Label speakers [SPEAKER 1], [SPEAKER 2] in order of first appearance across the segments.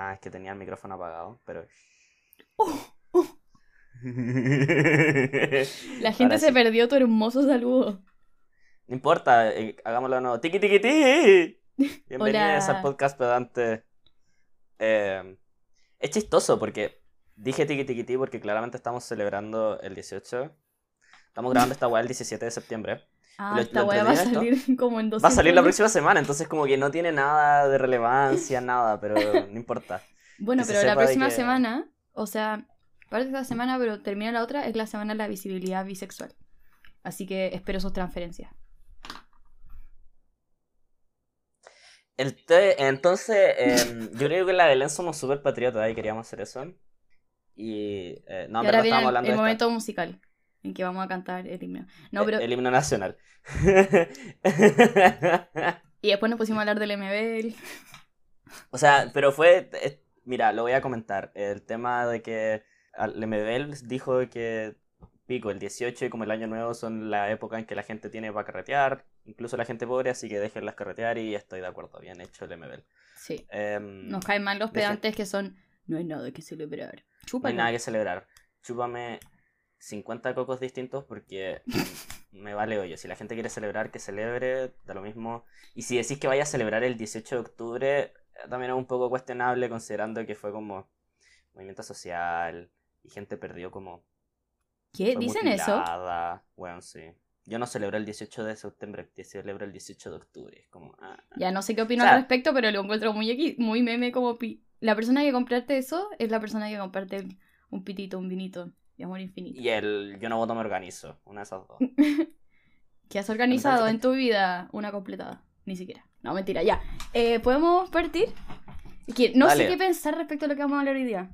[SPEAKER 1] Nada, es que tenía el micrófono apagado, pero...
[SPEAKER 2] La gente se perdió tu hermoso saludo.
[SPEAKER 1] No importa, eh, hagámoslo de nuevo. ¡Tiki, tiki, ti! Bienvenidos al podcast pedante. Eh, es chistoso porque dije tiki, tiki, ti porque claramente estamos celebrando el 18. Estamos grabando esta weá el 17 de septiembre.
[SPEAKER 2] Ah, esta weá va a salir como en dos
[SPEAKER 1] Va a salir la próxima semana, entonces como que no tiene nada de relevancia, nada, pero no importa.
[SPEAKER 2] Bueno, pero la próxima semana, o sea, parte de esta semana, pero termina la otra, es la semana de la visibilidad bisexual. Así que espero sus transferencias.
[SPEAKER 1] El entonces, em, yo creo que en la Belén somos súper patriotas y queríamos hacer eso. Y, eh, no,
[SPEAKER 2] y ahora viene el, el momento musical en que vamos a cantar el himno. No, pero...
[SPEAKER 1] el, himno nacional.
[SPEAKER 2] y después nos pusimos a hablar del MBL.
[SPEAKER 1] O sea, pero fue Mira, lo voy a comentar. El tema de que Lemebel dijo que pico, el 18 y como el año nuevo son la época en que la gente tiene para carretear, incluso la gente pobre, así que déjenlas carretear y estoy de acuerdo, bien hecho el MBL.
[SPEAKER 2] Sí. Em, Nos caen mal los pedantes que son, no hay nada que celebrar.
[SPEAKER 1] No hay nada que celebrar. Chúpame 50 cocos distintos porque me vale oye. Si la gente quiere celebrar, que celebre, da lo mismo. Y si decís que vaya a celebrar el 18 de octubre, también es un poco cuestionable considerando que fue como movimiento social y gente perdió como...
[SPEAKER 2] ¿Qué? ¿Dicen eso?
[SPEAKER 1] Bueno, sí. Yo no celebro el 18 de septiembre, celebro el 18 de octubre. Como, ah, ah.
[SPEAKER 2] Ya no sé qué opino al respecto, pero lo encuentro muy, muy meme como... La persona que comprarte eso es la persona que comparte un pitito, un vinito de amor infinito.
[SPEAKER 1] Y el yo no voto me organizo, una de esas dos.
[SPEAKER 2] ¿Qué has organizado en tu vida? Una completada, ni siquiera. No, mentira, ya. Eh, ¿Podemos partir? No sé qué pensar respecto a lo que vamos a hablar hoy día.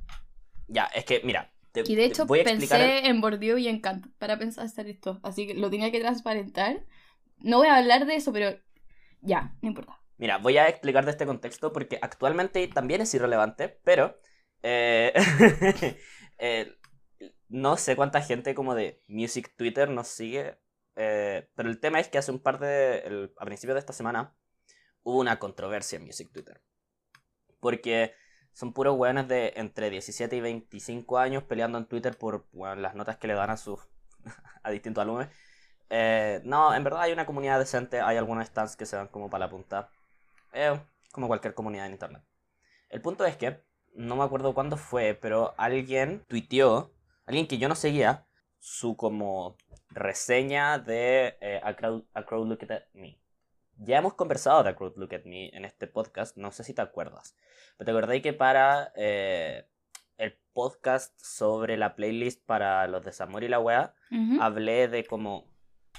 [SPEAKER 1] Ya, es que, mira.
[SPEAKER 2] y de hecho pensé en Bordeaux y en Kant para pensar hacer esto. Así que lo tenía que transparentar. No voy a hablar de eso, pero ya, no importa.
[SPEAKER 1] Mira, voy a explicar de este contexto porque actualmente también es irrelevante, pero eh, eh, no sé cuánta gente como de Music Twitter nos sigue, pero el tema es que hace un par de, a principios de esta semana, hubo una controversia en Music Twitter. Porque son puros weones de entre 17 y 25 años peleando en Twitter por las notas que le dan a sus a distintos alumnos. Eh, no, en verdad hay una comunidad decente, hay algunos stands que se dan como para la punta. Eh, como cualquier comunidad en internet. El punto es que, no me acuerdo cuándo fue, pero alguien tuiteó, alguien que yo no seguía, su como reseña de eh, a, crowd, a Crowd Looked at Me. Ya hemos conversado de A Crowd Look at Me en este podcast, no sé si te acuerdas. Pero te acordáis que para eh, el podcast sobre la playlist para los desamor y la weá, hablé de como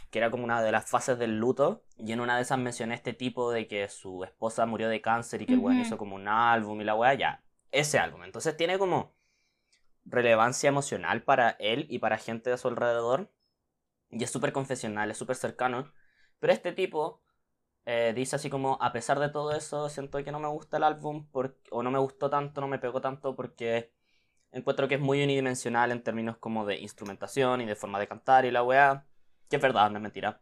[SPEAKER 1] que era como una de las fases del luto. Y en una de esas mencioné este tipo de que su esposa murió de cáncer y que el weón hizo como un álbum y la weá, ya. Ese álbum. Entonces tiene como relevancia emocional para él y para gente de su alrededor. Y es súper confesional, es súper cercano. Pero este tipo eh, dice así como, a pesar de todo eso, siento que no me gusta el álbum o no me gustó tanto, no me pegó tanto porque encuentro que es muy unidimensional en términos como de instrumentación y de forma de cantar y la weá, que es verdad, no es mentira.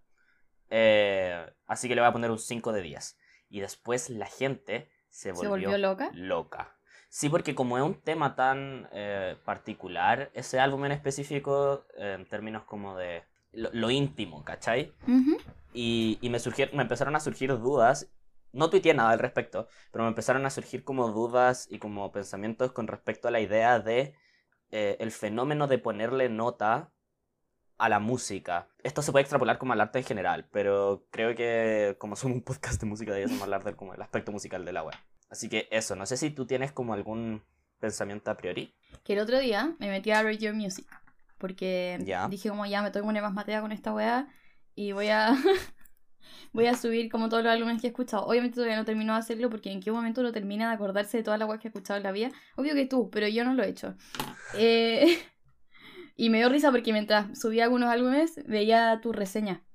[SPEAKER 1] Eh, así que le voy a poner un 5 de 10. Y después la gente se volvió,
[SPEAKER 2] loca?
[SPEAKER 1] loca. Sí, porque como es un tema tan eh, particular, ese álbum en específico, en términos como de lo, íntimo, ¿cachai? Y, me, surgieron, me empezaron a surgir dudas. No tuiteé nada al respecto, pero me empezaron a surgir como dudas y como pensamientos con respecto a la idea de eh, el fenómeno de ponerle nota a la música. Esto se puede extrapolar como al arte en general, pero creo que como somos un podcast de música, deberíamos hablar del como el aspecto musical de la web. Así que eso, no sé si tú tienes como algún pensamiento a priori.
[SPEAKER 2] Que el otro día me metí a Read Your Music, porque dije como ya me tengo que poner más materia con esta weá y voy a voy a subir como todos los álbumes que he escuchado. Obviamente todavía no termino de hacerlo porque en qué momento lo termina de acordarse de todas las cosas que he escuchado en la vida. Obvio que tú, pero yo no lo he hecho. Eh, y me dio risa porque mientras subía algunos álbumes veía tu reseña.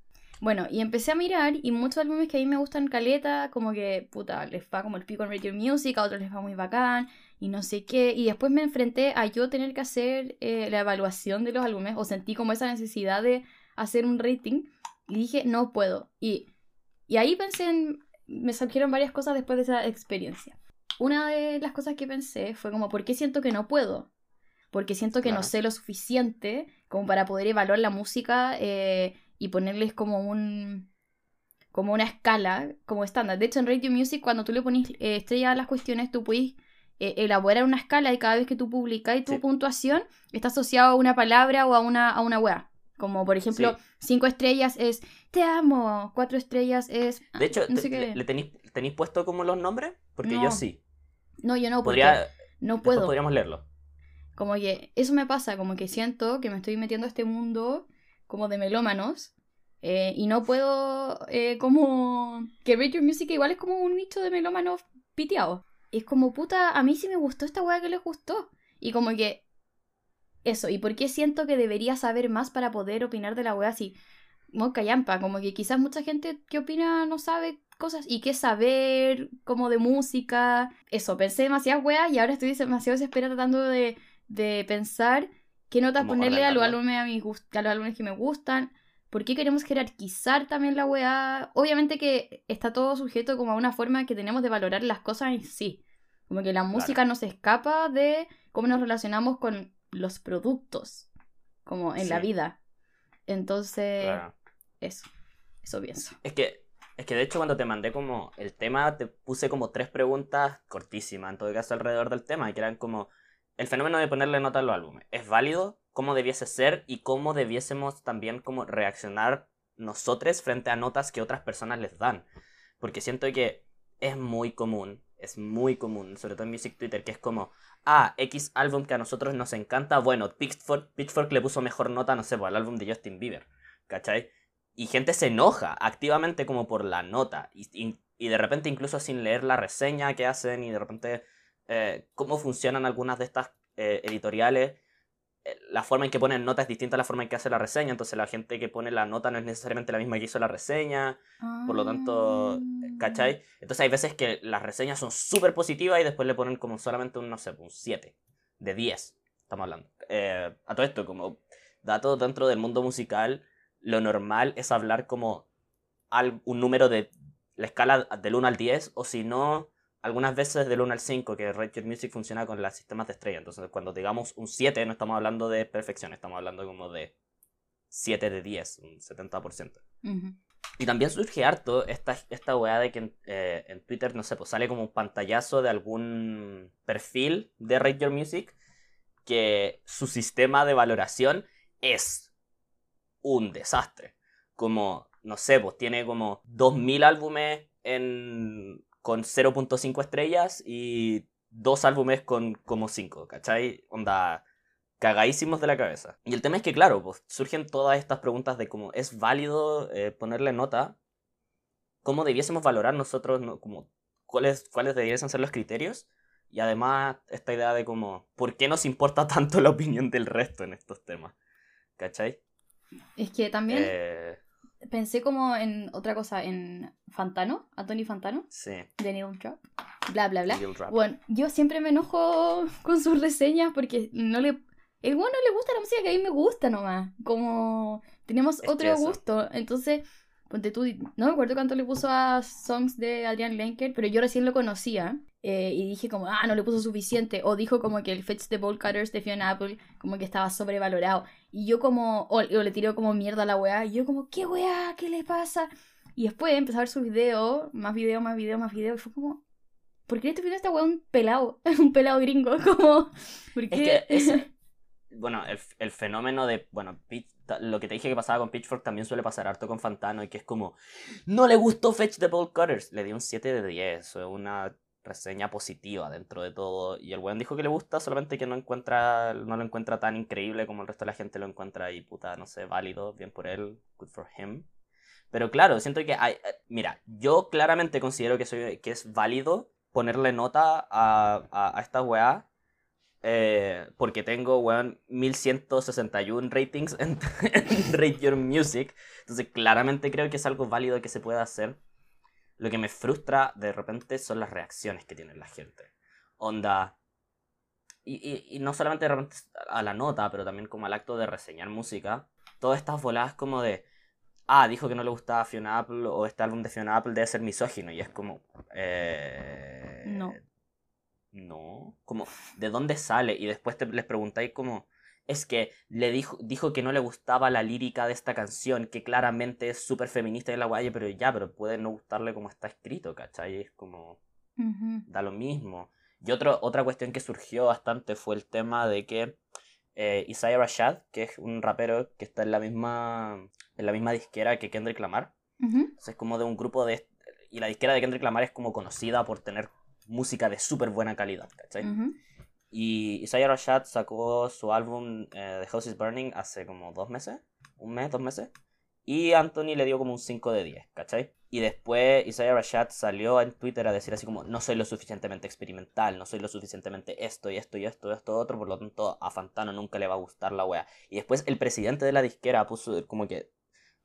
[SPEAKER 2] Bueno, y empecé a mirar y muchos álbumes que a mí me gustan caleta, como que, puta, les va como el pico en Radio Music, a otros les va muy bacán y no sé qué. Y después me enfrenté a yo tener que hacer eh, la evaluación de los álbumes o sentí como esa necesidad de hacer un rating. Y dije, no puedo. Y, y ahí pensé en, me surgieron varias cosas después de esa experiencia. una de las cosas que pensé fue como, ¿por qué siento que no puedo? Porque siento que no sé lo suficiente como para poder evaluar la música eh, y ponerles como un como una escala como estándar. De hecho, en Radio Music, cuando tú le pones eh, estrella a las cuestiones, tú puedes eh, elaborar una escala y cada vez que tú publicas tu puntuación está asociado a una palabra o a una, a una web. Como por ejemplo, cinco estrellas es te amo, cuatro estrellas es.
[SPEAKER 1] De hecho, ¿le tenéis puesto como los nombres? Porque yo sí.
[SPEAKER 2] No, yo no, Podría, no puedo.
[SPEAKER 1] Podríamos leerlo.
[SPEAKER 2] Como que eso me pasa, como que siento que me estoy metiendo a este mundo como de melómanos eh, y no puedo eh, como... Que Radio Music igual es como un nicho de melómanos piteados. Es como, puta, a mí sí me gustó esta weá que les gustó. Y como que... Eso, ¿y por qué siento que debería saber más para poder opinar de la weá así? Como callampa, como que quizás mucha gente que opina no sabe cosas y qué saber, como de música. Eso, pensé demasiadas weas y ahora estoy demasiado desesperada tratando de, de pensar qué notas ponerle a los, álbumes a, mis a los álbumes que me gustan. ¿Por qué queremos jerarquizar también la weá? Obviamente que está todo sujeto como a una forma que tenemos de valorar las cosas en sí. Como que la música no se escapa de cómo nos relacionamos con los productos, como en la vida. Entonces, eso, eso pienso.
[SPEAKER 1] Es que, es que de hecho cuando te mandé como el tema, te puse como tres preguntas cortísimas, en todo caso alrededor del tema, que eran como, el fenómeno de ponerle nota a los álbumes, ¿es válido? cómo debiese ser y cómo debiésemos también como reaccionar nosotros frente a notas que otras personas les dan. Porque siento que es muy común, es muy común, sobre todo en Music Twitter, que es como, ah, X álbum que a nosotros nos encanta, bueno, Pitchfork, Pitchfork le puso mejor nota, no sé, pues, al álbum de Justin Bieber, ¿cachai? Y gente se enoja activamente como por la nota, y, y, de repente incluso sin leer la reseña que hacen, y de repente eh, cómo funcionan algunas de estas eh, editoriales, eh, la forma en que ponen nota es distinta a la forma en que hace la reseña, entonces la gente que pone la nota no es necesariamente la misma que hizo la reseña, por lo tanto, eh, ¿cachai? Ah. Entonces hay veces que las reseñas son súper positivas y después le ponen como solamente un, no sé, un 7 de 10, estamos hablando. Eh, a todo esto, como dato dentro del mundo musical, lo normal es hablar como un número de la escala del 1 al 10, o si no, algunas veces del 1 al 5, que Rate Music funciona con los sistemas de estrella. Entonces, cuando digamos un 7, no estamos hablando de perfección, estamos hablando como de 7 de 10, un 70%. Y también surge harto esta, esta weá de que eh, en, Twitter, no sé, pues sale como un pantallazo de algún perfil de Rate Music que su sistema de valoración es un desastre. Como, no sé, pues tiene como 2000 álbumes en con 0.5 estrellas y dos álbumes con como 5, ¿cachai? Onda, cagadísimos de la cabeza. Y el tema es que, claro, pues surgen todas estas preguntas de cómo es válido eh, ponerle nota, cómo debiésemos valorar nosotros, como, cuáles, cuáles debiesen ser los criterios. Y además, esta idea de cómo, ¿por qué nos importa tanto la opinión del resto en estos temas? ¿Cachai?
[SPEAKER 2] Es que también... Eh, pensé como en otra cosa, en Fantano, Anthony Fantano.
[SPEAKER 1] Sí.
[SPEAKER 2] De Neil Drop. Bla, bla, bla. Bueno, yo siempre me enojo con sus reseñas porque no le... El bueno le gusta la música que a mí me gusta nomás. Como tenemos otro gusto. Entonces, ponte tú, no me acuerdo cuánto le puso a Songs de Adrian Lenker, pero yo recién lo conocía. Eh, y dije como, ah, no le puso suficiente. O dijo como que el Fetch the Ball Cutters de Fiona Apple como que estaba sobrevalorado. Y yo como, o, le tiró como mierda a la weá. Y yo como, ¿qué weá? ¿Qué le pasa? Y después empecé a ver sus videos, más videos, más videos, más videos. Y fue como, ¿por qué este video esta weá un pelado? un pelado gringo. Como, ¿por qué?
[SPEAKER 1] Es que bueno, el, el, fenómeno de, bueno, lo que te dije que pasaba con Pitchfork también suele pasar harto con Fantano y que es como, no le gustó Fetch the Ball Cutters. Le dio un 7 de 10, una reseña positiva dentro de todo. Y el weón dijo que le gusta, solamente que no encuentra, no lo encuentra tan increíble como el resto de la gente lo encuentra y puta, no sé, válido, bien por él, good for him. Pero claro, siento que hay, eh, mira, yo claramente considero que, soy, que es válido ponerle nota a, a, a esta weá. Eh, porque tengo, weón, 1161 ratings en, en Rate Your Music. Entonces, claramente creo que es algo válido que se pueda hacer. Lo que me frustra de repente son las reacciones que tiene la gente. Onda. Y, no solamente de repente a la nota, pero también como al acto de reseñar música. Todas estas voladas como de. Ah, dijo que no le gustaba Fiona Apple o este álbum de Fiona Apple debe ser misógino. Y es como. Eh,
[SPEAKER 2] no.
[SPEAKER 1] no, como, ¿de dónde sale? Y después te, les preguntáis como, es que le dijo, dijo que no le gustaba la lírica de esta canción, que claramente es súper feminista y la guay, pero ya, pero puede no gustarle como está escrito, ¿cachai? Es como, da lo mismo. Y otro, otra cuestión que surgió bastante fue el tema de que eh, Isaiah Rashad, que es un rapero que está en la misma, en la misma disquera que Kendrick Lamar, es como de un grupo de... Y la disquera de Kendrick Lamar es como conocida por tener música de súper buena calidad, ¿cachai? Y Isaiah Rashad sacó su álbum eh, The House is Burning hace como dos meses, un mes, dos meses. Y Anthony le dio como un 5 de 10, ¿cachai? Y después Isaiah Rashad salió en Twitter a decir así como, no soy lo suficientemente experimental, no soy lo suficientemente esto y esto y esto y esto otro, por lo tanto a Fantano nunca le va a gustar la wea. Y después el presidente de la disquera puso como que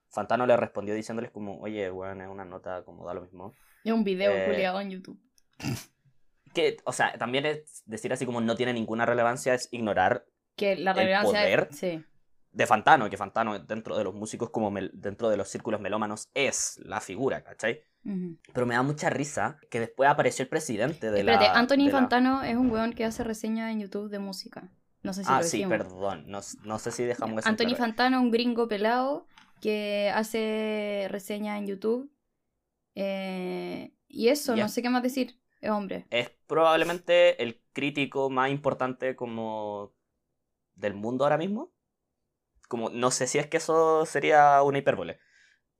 [SPEAKER 1] Fantano le respondió diciéndoles como, oye, weón, es una nota como da lo mismo.
[SPEAKER 2] Y un video eh, en YouTube.
[SPEAKER 1] Que, o sea, también es decir así como no tiene ninguna relevancia, es ignorar
[SPEAKER 2] que la relevancia
[SPEAKER 1] el poder sí. de Fantano, que Fantano dentro de los músicos como dentro de los círculos melómanos es la figura, ¿cachai? Pero me da mucha risa que después apareció el presidente de
[SPEAKER 2] Espérate, Anthony Fantano es un weón que hace reseña en YouTube de música. No sé si
[SPEAKER 1] Ah, sí, perdón. No, sé si dejamos eso
[SPEAKER 2] Anthony Fantano, un gringo pelado que hace reseña en YouTube. Eh, y eso, no sé qué más decir. Es hombre.
[SPEAKER 1] Es probablemente el crítico más importante como del mundo ahora mismo. Como, no sé si es que eso sería una hipérbole.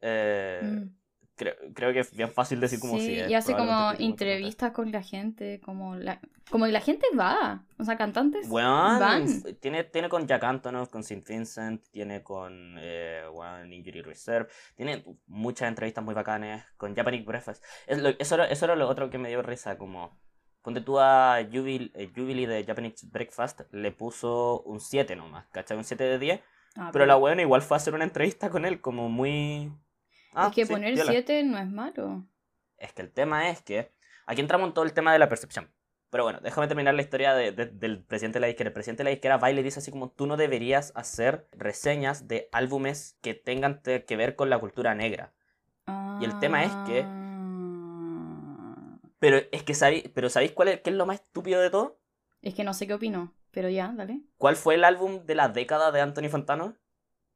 [SPEAKER 1] Eh, mm creo, creo que es bien fácil decir como sí,
[SPEAKER 2] y hace como entrevistas con la gente, como la, como la gente va, o sea, cantantes
[SPEAKER 1] bueno, van. Tiene, tiene con Jack Antonoff, con St. Vincent, tiene con eh, Injury Reserve, tiene muchas entrevistas muy bacanas, con Japanese Breakfast. eso, era, eso era lo otro que me dio risa, como... Ponte tú a Jubilee, eh, de Japanese Breakfast, le puso un 7 nomás, ¿cachai? Un 7 de 10. Ah, pero, la buena igual fue a hacer una entrevista con él, como muy
[SPEAKER 2] Ah, es que poner 7 no es malo.
[SPEAKER 1] Es que el tema es que aquí entramos en todo el tema de la percepción. Pero bueno, déjame terminar la historia del presidente de la disquera. El presidente de la disquera va y le dice así como tú no deberías hacer reseñas de álbumes que tengan que ver con la cultura negra. Y el tema es que... Pero es que sabéis, pero ¿sabéis cuál es, qué es lo más estúpido de todo?
[SPEAKER 2] Es que no sé qué opino, pero ya, dale.
[SPEAKER 1] ¿Cuál fue el álbum de la década de Anthony Fontano?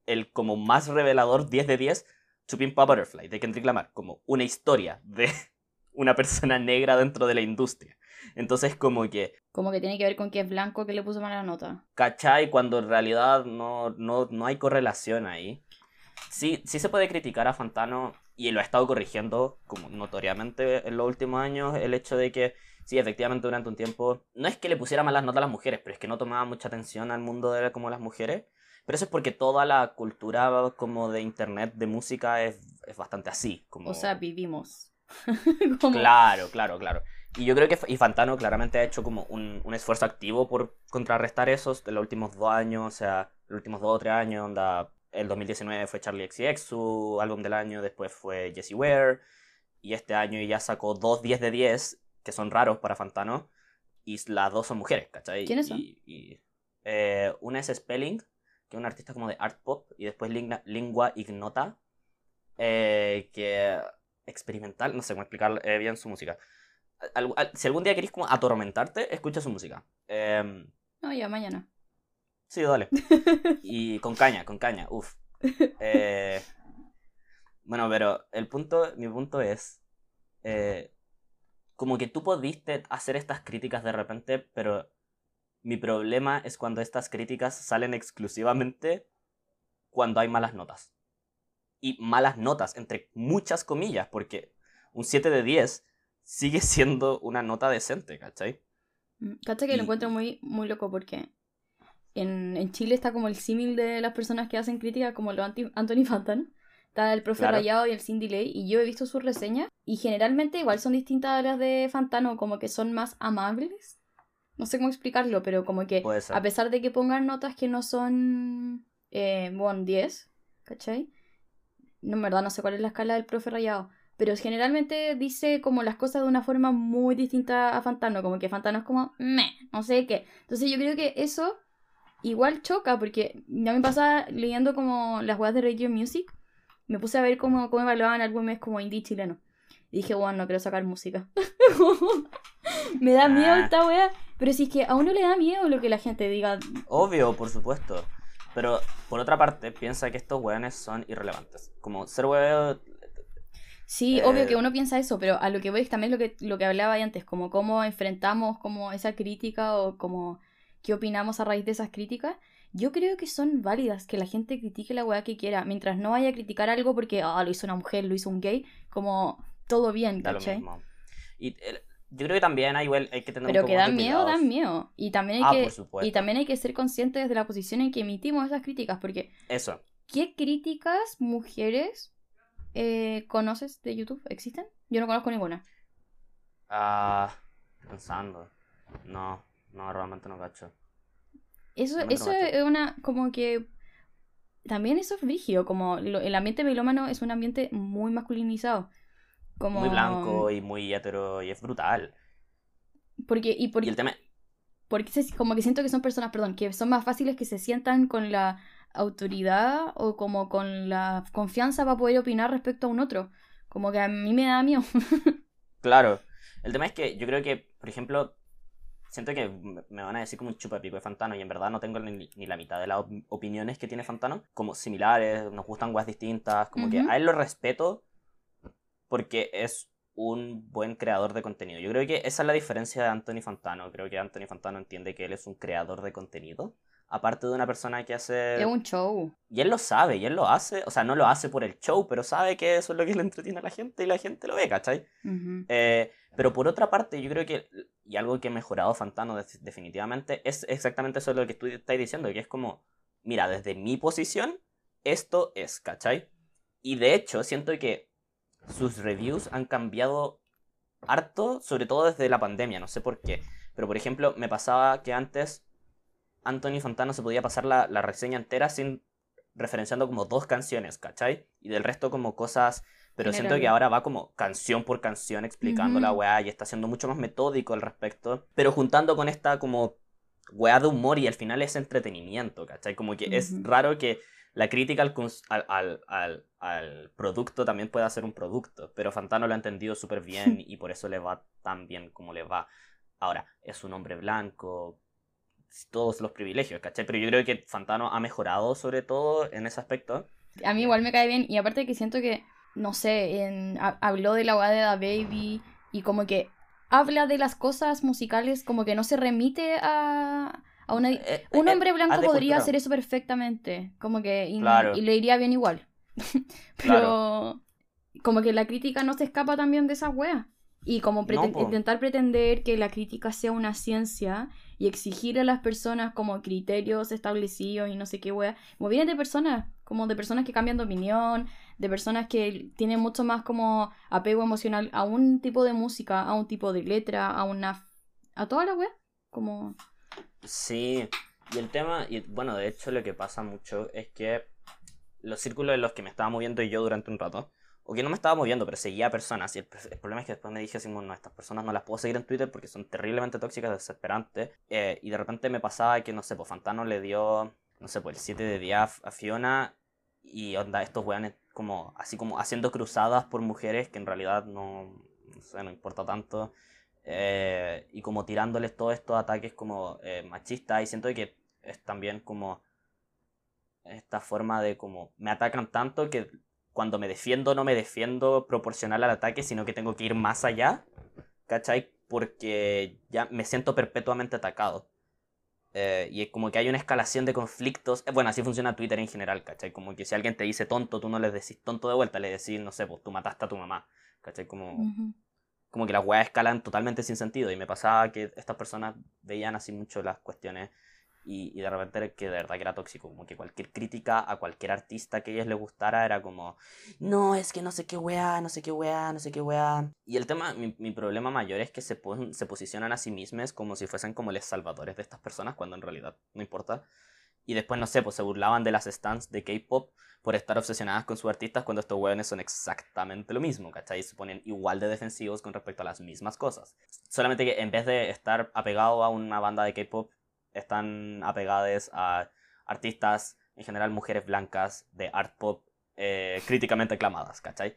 [SPEAKER 1] El como más revelador 10 de 10 To Pimp Butterfly de Kendrick Lamar, como una historia de una persona negra dentro de la industria. Entonces como que...
[SPEAKER 2] Como que tiene que ver con que es blanco que le puso mala nota.
[SPEAKER 1] ¿Cachai? Cuando en realidad no, no, no hay correlación ahí. Sí, sí se puede criticar a Fantano y lo ha estado corrigiendo como notoriamente en los últimos años el hecho de que sí, efectivamente durante un tiempo no es que le pusiera malas notas a las mujeres, pero es que no tomaba mucha atención al mundo de como las mujeres pero eso es porque toda la cultura como de internet, de música, es, es bastante así. Como...
[SPEAKER 2] O sea, vivimos.
[SPEAKER 1] Claro, claro, claro. Y yo creo que y Fantano claramente ha hecho como un, un esfuerzo activo por contrarrestar esos de los últimos dos años, o sea, los últimos dos o tres años, onda, el 2019 fue Charlie XCX, su álbum del año, después fue Jesse Ware, y este año ya sacó dos 10 de 10, que son raros para Fantano, y las dos son mujeres, ¿cachai?
[SPEAKER 2] ¿Quiénes son?
[SPEAKER 1] Y, eh, una es Spelling, que es un artista como de art pop, y después Lingua Ignota, eh, que experimental, no sé cómo explicar eh, bien su música. si algún día queréis como atormentarte, escucha su música.
[SPEAKER 2] Eh, no, ya mañana.
[SPEAKER 1] Sí, dale. y con caña, con caña, uff. Eh, bueno, pero el punto, mi punto es, eh, como que tú pudiste hacer estas críticas de repente, pero mi problema es cuando estas críticas salen exclusivamente cuando hay malas notas. Y malas notas, entre muchas comillas, porque un 7 de 10 sigue siendo una nota decente, ¿cachai?
[SPEAKER 2] Mm, ¿Cachai que lo encuentro muy, muy loco? Porque en, Chile está como el símil de las personas que hacen crítica, como lo Anthony Fantan. Está el profe Rayado y el Cindy Lay, y yo he visto sus reseñas, y generalmente igual son distintas a las de Fantano, como que son más amables no sé cómo explicarlo, pero como que a pesar de que pongan notas que no son, eh, bueno, 10, ¿cachai? No, en verdad no sé cuál es la escala del profe rayado, pero generalmente dice como las cosas de una forma muy distinta a Fantano, como que Fantano es como, me, no sé qué. Entonces yo creo que eso igual choca, porque ya me pasa leyendo como las weas de Radio Music, me puse a ver cómo, cómo evaluaban álbumes como indie chileno. Y dije, bueno, no quiero sacar música. me da miedo ah. esta wea. Pero si es que a uno le da miedo lo que la gente diga.
[SPEAKER 1] Obvio, por supuesto. Pero por otra parte, piensa que estos weones son irrelevantes. Como ser weón.
[SPEAKER 2] Sí, obvio que eh, uno piensa eso, pero a lo que voy es también lo que, lo que hablaba antes, como cómo enfrentamos como esa crítica o como qué opinamos a raíz de esas críticas. Yo creo que son válidas que la gente critique la weá que quiera, mientras no vaya a criticar algo porque ah, lo hizo una mujer, lo hizo un gay, como todo bien, ¿cachai?
[SPEAKER 1] Y yo creo que también hay, hay que tener
[SPEAKER 2] Pero que dan miedo, dan miedo. Y también hay ah, que y también hay que ser conscientes de la posición en que emitimos esas críticas, porque
[SPEAKER 1] Eso.
[SPEAKER 2] ¿Qué críticas mujeres eh, conoces de YouTube? ¿Existen? Yo no conozco ninguna.
[SPEAKER 1] Ah, pensando. No, no, realmente no cacho.
[SPEAKER 2] Eso, eso es una, como que, también eso es rígido, como el ambiente melómano es un ambiente muy masculinizado. Como...
[SPEAKER 1] Muy blanco y muy hetero y es brutal.
[SPEAKER 2] Porque, y, por,
[SPEAKER 1] el tema...
[SPEAKER 2] Porque como que siento que son personas, perdón, que son más fáciles que se sientan con la autoridad o como con la confianza para poder opinar respecto a un otro. Como que a mí me da miedo.
[SPEAKER 1] claro. El tema es que yo creo que, por ejemplo, siento que me van a decir como un chupapico de Fantano y en verdad no tengo ni, la mitad de las opiniones que tiene Fantano, como similares, nos gustan guas distintas, como que a él lo respeto porque es un buen creador de contenido. Yo creo que esa es la diferencia de Anthony Fantano. Creo que Anthony Fantano entiende que él es un creador de contenido aparte de una persona que hace...
[SPEAKER 2] Es un show.
[SPEAKER 1] Y él lo sabe, y él lo hace, o sea, no lo hace por el show, pero sabe que eso es lo que le entretiene a la gente y la gente lo ve, ¿cachai? Eh, pero por otra parte, yo creo que, y algo que ha mejorado Fantano definitivamente, es exactamente eso lo que tú estás diciendo, que es como, mira, desde mi posición, esto es, ¿cachai? Y de hecho, siento que sus reviews han cambiado harto, sobre todo desde la pandemia, no sé por qué. Pero por ejemplo, me pasaba que antes Anthony Fontana se podía pasar la, reseña entera sin referenciando como dos canciones, ¿cachai? Y del resto como cosas, pero siento que ahora va como canción por canción explicando la weá y está siendo mucho más metódico al respecto, pero juntando con esta como weá de humor y al final es entretenimiento, ¿cachai? Como que es raro que la crítica al, al, producto también pueda ser un producto, pero Fantano lo ha entendido súper bien y por eso le va tan bien como le va. Ahora, es un hombre blanco, todos los privilegios, ¿cachai? Pero yo creo que Fantano ha mejorado sobre todo en ese aspecto.
[SPEAKER 2] A mí igual me cae bien y aparte que siento que, no sé, en, habló de la weá de Da Baby y como que habla de las cosas musicales como que no se remite a, a una... Eh, eh, un hombre blanco podría hacer eso perfectamente, como que... Y, le iría bien igual. Pero como que la crítica no se escapa también de esas weas. Y como intentar pretender que la crítica sea una ciencia y exigir a las personas como criterios establecidos y no sé qué wea. Como vienen de personas, como de personas que cambian de opinión, de personas que tienen mucho más como apego emocional a un tipo de música, a un tipo de letra, a una... a toda la wea. Como...
[SPEAKER 1] Sí, y el tema, y bueno, de hecho lo que pasa mucho es que los círculos en los que me estaba moviendo yo durante un rato, o que no me estaba moviendo, pero seguía a personas. Y el, problema es que después me dije no, estas personas no las puedo seguir en Twitter porque son terriblemente tóxicas, desesperantes. Eh, y de repente me pasaba que, no sé, pues Fantano le dio, no sé, pues el 7 de día a Fiona. Y onda, estos weones como, así como haciendo cruzadas por mujeres que en realidad no, no sé, no importa tanto. Eh, y como tirándoles todos estos ataques como eh, machistas. Y siento que es también como esta forma de como me atacan tanto que cuando me defiendo no me defiendo proporcional al ataque, sino que tengo que ir más allá, ¿cachai? Porque ya me siento perpetuamente atacado. Eh, y es como que hay una escalación de conflictos. Eh, bueno, así funciona Twitter en general, ¿cachai? Como que si alguien te dice tonto, tú no le decís tonto de vuelta, le decís, no sé, pues tú mataste a tu mamá, ¿cachai? Como, como que las weas escalan totalmente sin sentido. Y me pasaba que estas personas veían así mucho las cuestiones y, de repente que de verdad que era tóxico, como que cualquier crítica a cualquier artista que a ellos les gustara era como, no, es que no sé qué weá, no sé qué weá, no sé qué weá. Y el tema, mi, mi problema mayor es que se, se posicionan a sí mismos como si fuesen como los salvadores de estas personas, cuando en realidad no importa. Y después, no sé, pues se burlaban de las stands de K-pop por estar obsesionadas con sus artistas cuando estos weones son exactamente lo mismo, ¿cachai? Se ponen igual de defensivos con respecto a las mismas cosas. Solamente que en vez de estar apegado a una banda de K-pop están apegadas a artistas, en general mujeres blancas, de art pop, eh, críticamente aclamadas, ¿cachai?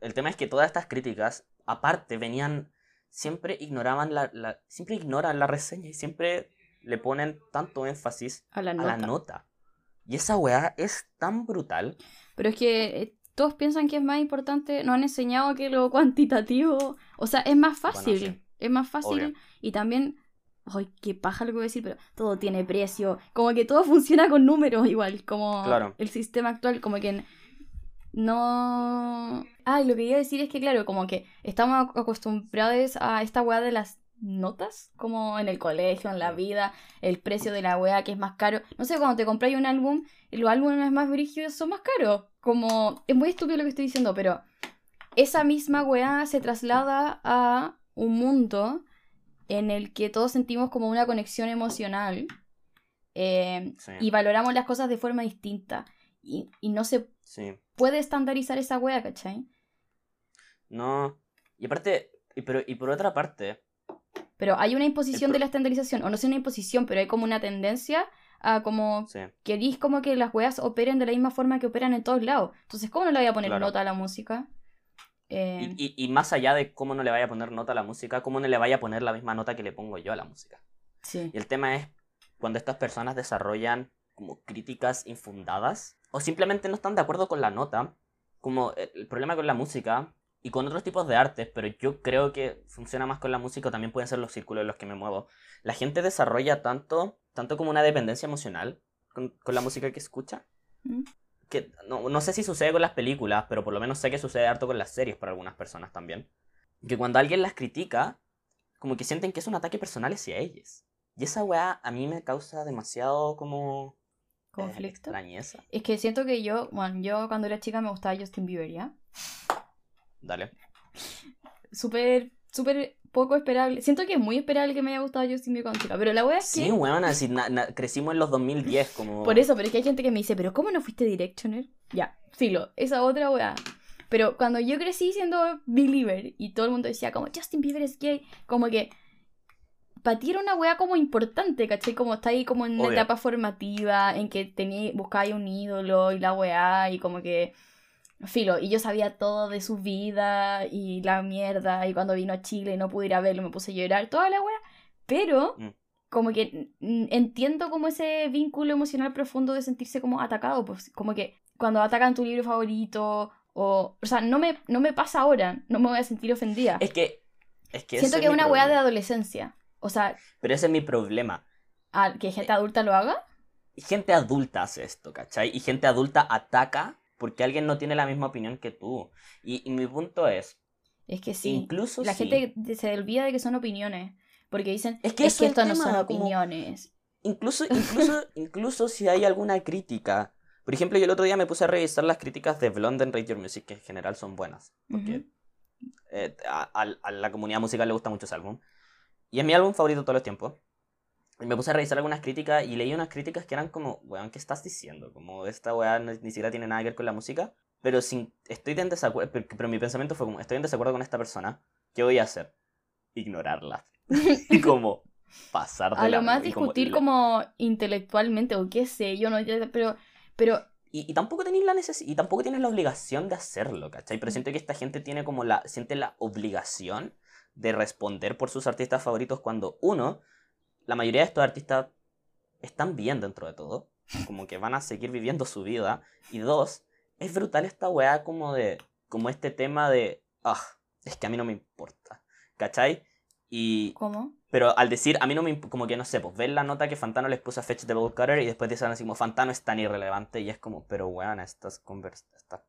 [SPEAKER 1] El tema es que todas estas críticas, aparte, venían siempre ignoraban la, la, siempre ignoran la reseña y siempre le ponen tanto énfasis a la nota. Y esa weá es tan brutal.
[SPEAKER 2] Pero es que eh, todos piensan que es más importante, no han enseñado que lo cuantitativo, o sea, es más fácil, es más fácil y también, ay, qué paja lo que voy a decir, pero todo tiene precio, como que todo funciona con números igual, como el sistema actual, como que no... Ah, lo que iba a decir es que, claro, como que estamos acostumbrados a esta weá de las notas, como en el colegio, en la vida, el precio de la weá que es más caro. No sé, cuando te compras un álbum, los álbumes más brígidos son más caros. Como, es muy estúpido lo que estoy diciendo, pero esa misma weá se traslada a un mundo en el que todos sentimos como una conexión emocional eh, y valoramos las cosas de forma distinta. Y, no se puede estandarizar esa weá, ¿cachai?
[SPEAKER 1] No. Y aparte, y, pero, y por otra parte,
[SPEAKER 2] pero hay una imposición de la estandarización, o no sé una imposición, pero hay como una tendencia a como queréis como que las weas operen de la misma forma que operan en todos lados. Entonces, ¿cómo no le voy a poner nota a la música?
[SPEAKER 1] Eh, y, más allá de cómo no le vaya a poner nota a la música, cómo no le vaya a poner la misma nota que le pongo yo a la música. Sí. Y el tema es cuando estas personas desarrollan como críticas infundadas o simplemente no están de acuerdo con la nota. Como el problema con la música y con otros tipos de artes, pero yo creo que funciona más con la música, o también pueden ser los círculos en los que me muevo. La gente desarrolla tanto, tanto como una dependencia emocional con, la música que escucha, mm. Que no, no, sé si sucede con las películas, pero por lo menos sé que sucede harto con las series para algunas personas también. Que cuando alguien las critica, como que sienten que es un ataque personal hacia ellas. Y esa weá a mí me causa demasiado como...
[SPEAKER 2] Eh, ¿Conflicto? es que siento que yo, bueno, yo cuando era chica me gustaba Justin Bieber, ¿ya?
[SPEAKER 1] Dale.
[SPEAKER 2] Súper, súper poco esperable. Siento que es muy esperable que me haya gustado Justin Bieber cuando chica, pero la wea es
[SPEAKER 1] que... Sí, weón, así crecimos en los 2010 como...
[SPEAKER 2] Por eso, pero es que hay gente que me dice, pero ¿cómo no fuiste Directioner? Ya, filo, esa otra wea. Pero cuando yo crecí siendo Believer y todo el mundo decía como Justin Bieber es gay, como que para ti era una wea como importante, ¿cachai? Como está ahí como en una etapa formativa, en que tenía, buscabas un ídolo y la wea, y como que filo, y yo sabía todo de su vida y la mierda, y cuando vino a Chile y no pude ir a verlo me puse a llorar, toda la wea, pero mm. como que entiendo como ese vínculo emocional profundo de sentirse como atacado, pues como que cuando atacan tu libro favorito, o, o sea, no me, no me pasa ahora, no me voy a sentir ofendida.
[SPEAKER 1] Es que... Es que
[SPEAKER 2] Siento que es una wea de adolescencia, o sea...
[SPEAKER 1] Pero ese es mi problema.
[SPEAKER 2] ¿Que gente adulta lo haga?
[SPEAKER 1] Gente adulta hace esto, ¿cachai? Y gente adulta ataca porque alguien no tiene la misma opinión que tú. Y, mi punto es...
[SPEAKER 2] Es que sí. Incluso la gente se olvida de que son opiniones. Porque dicen, es que,
[SPEAKER 1] esto
[SPEAKER 2] no son opiniones.
[SPEAKER 1] Incluso, incluso, incluso si hay alguna crítica. Por ejemplo, yo el otro día me puse a revisar las críticas de Blonde en Radio Music, que en general son buenas. Porque eh, a, la comunidad musical le gusta mucho ese álbum. Y es mi álbum favorito de todos los tiempos me puse a revisar algunas críticas y leí unas críticas que eran como, weón, ¿qué estás diciendo? Como esta weá ni, siquiera tiene nada que ver con la música. Pero sin, estoy en desacuerdo, pero, mi pensamiento fue como, estoy en desacuerdo con esta persona, ¿qué voy a hacer? Ignorarla. y como pasar de
[SPEAKER 2] A lo más discutir como, intelectualmente o qué sé, yo no, pero... pero
[SPEAKER 1] y, tampoco tenéis la necesidad, y tampoco tienes la obligación de hacerlo, ¿cachai? Pero siento que esta gente tiene como la, siente la obligación de responder por sus artistas favoritos cuando uno la mayoría de estos artistas están bien dentro de todo, como que van a seguir viviendo su vida. Y dos, es brutal esta weá como de, como este tema de, ah, es que a mí no me importa, ¿cachai? Y...
[SPEAKER 2] ¿Cómo?
[SPEAKER 1] Pero al decir, a mí no me como que no sé, pues ven la nota que Fantano les puso a Fetch the Cutter y después dicen así como Fantano es tan irrelevante y es como, pero weón, estás, estás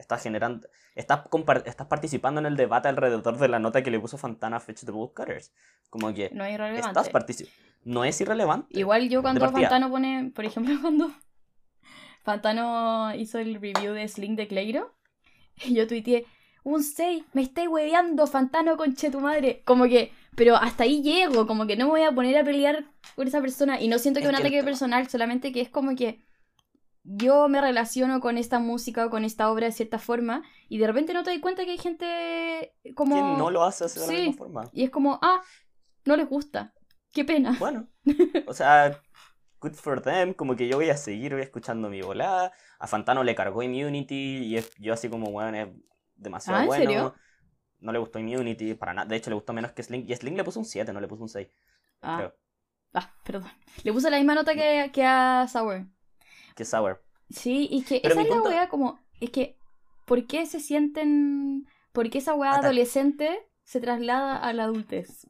[SPEAKER 1] estás generando, estás, estás participando en el debate alrededor de la nota que le puso Fantana a Fetch the Cutters. Como que
[SPEAKER 2] no es irrelevante.
[SPEAKER 1] Estás no es irrelevante.
[SPEAKER 2] Igual yo cuando Fantano pone, por ejemplo, cuando Fantano hizo el review de Sling de Cleiro, yo tuiteé, un 6, me estáis hueveando, Fantano, conche tu madre. Como que, pero hasta ahí llego, como que no me voy a poner a pelear por esa persona. Y no siento que es un ataque personal, solamente que es como que yo me relaciono con esta música o con esta obra de cierta forma y de repente no te doy cuenta que hay gente como...
[SPEAKER 1] Que no lo hace de la misma forma.
[SPEAKER 2] Y es como, ah, no les gusta. Qué pena.
[SPEAKER 1] Bueno, o sea, good for them, como que yo voy a seguir, voy escuchando mi volada. A Fantano le cargó Immunity y es, yo así como, bueno, es demasiado ah, ¿en bueno. Serio? no le gustó Immunity para nada. De hecho, le gustó menos que Sling. Y Sling le puso un 7, no le puso un 6.
[SPEAKER 2] Ah. ah, perdón. Le puso la misma nota que, que a Sour.
[SPEAKER 1] Que Sour.
[SPEAKER 2] Sí, y que esa es la wea como. Es que, ¿por qué se sienten. ¿Por qué esa wea adolescente se traslada a la adultez?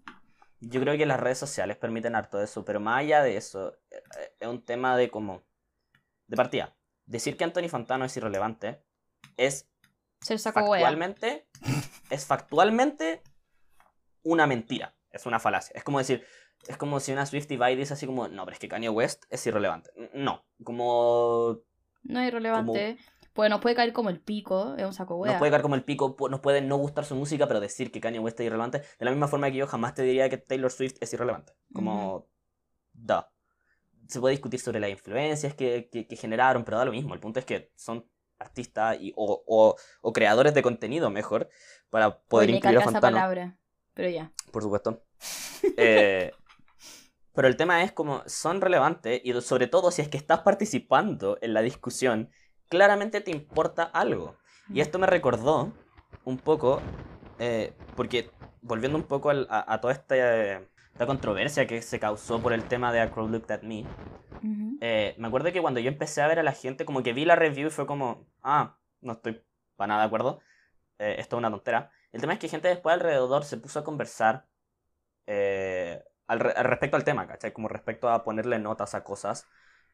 [SPEAKER 1] Yo creo que las redes sociales permiten harto de eso, pero más allá de eso, eh, es un tema de como. De partida. Decir que Anthony Fantano es irrelevante es.
[SPEAKER 2] Saco
[SPEAKER 1] factualmente, Es factualmente una mentira. Es una falacia. Es como decir. Es como si una Swiftie va y dice así como, no, pero es que Kanye West es irrelevante. No, como
[SPEAKER 2] no es irrelevante. Pues nos puede caer como el pico, es un saco wea.
[SPEAKER 1] Nos puede caer como el pico, nos puede no gustar su música, pero decir que Kanye West es irrelevante, de la misma forma que yo jamás te diría que Taylor Swift es irrelevante. Como, da. Se puede discutir sobre las influencias que, que, generaron, pero da lo mismo. El punto es que son artistas y, o, o, o creadores de contenido, mejor, para poder incluir a Fantano.
[SPEAKER 2] palabra, pero ya.
[SPEAKER 1] Por supuesto. eh, pero el tema es como son relevantes y sobre todo si es que estás participando en la discusión, claramente te importa algo. Y esto me recordó un poco, eh, porque volviendo un poco a, toda esta, controversia que se causó por el tema de A Crow Looked at Me, eh, me acuerdo que cuando yo empecé a ver a la gente, como que vi la review y fue como, ah, no estoy para nada de acuerdo, eh, esto es una tontera. El tema es que gente después alrededor se puso a conversar al, respecto al tema, ¿cachai? Como respecto a ponerle notas a cosas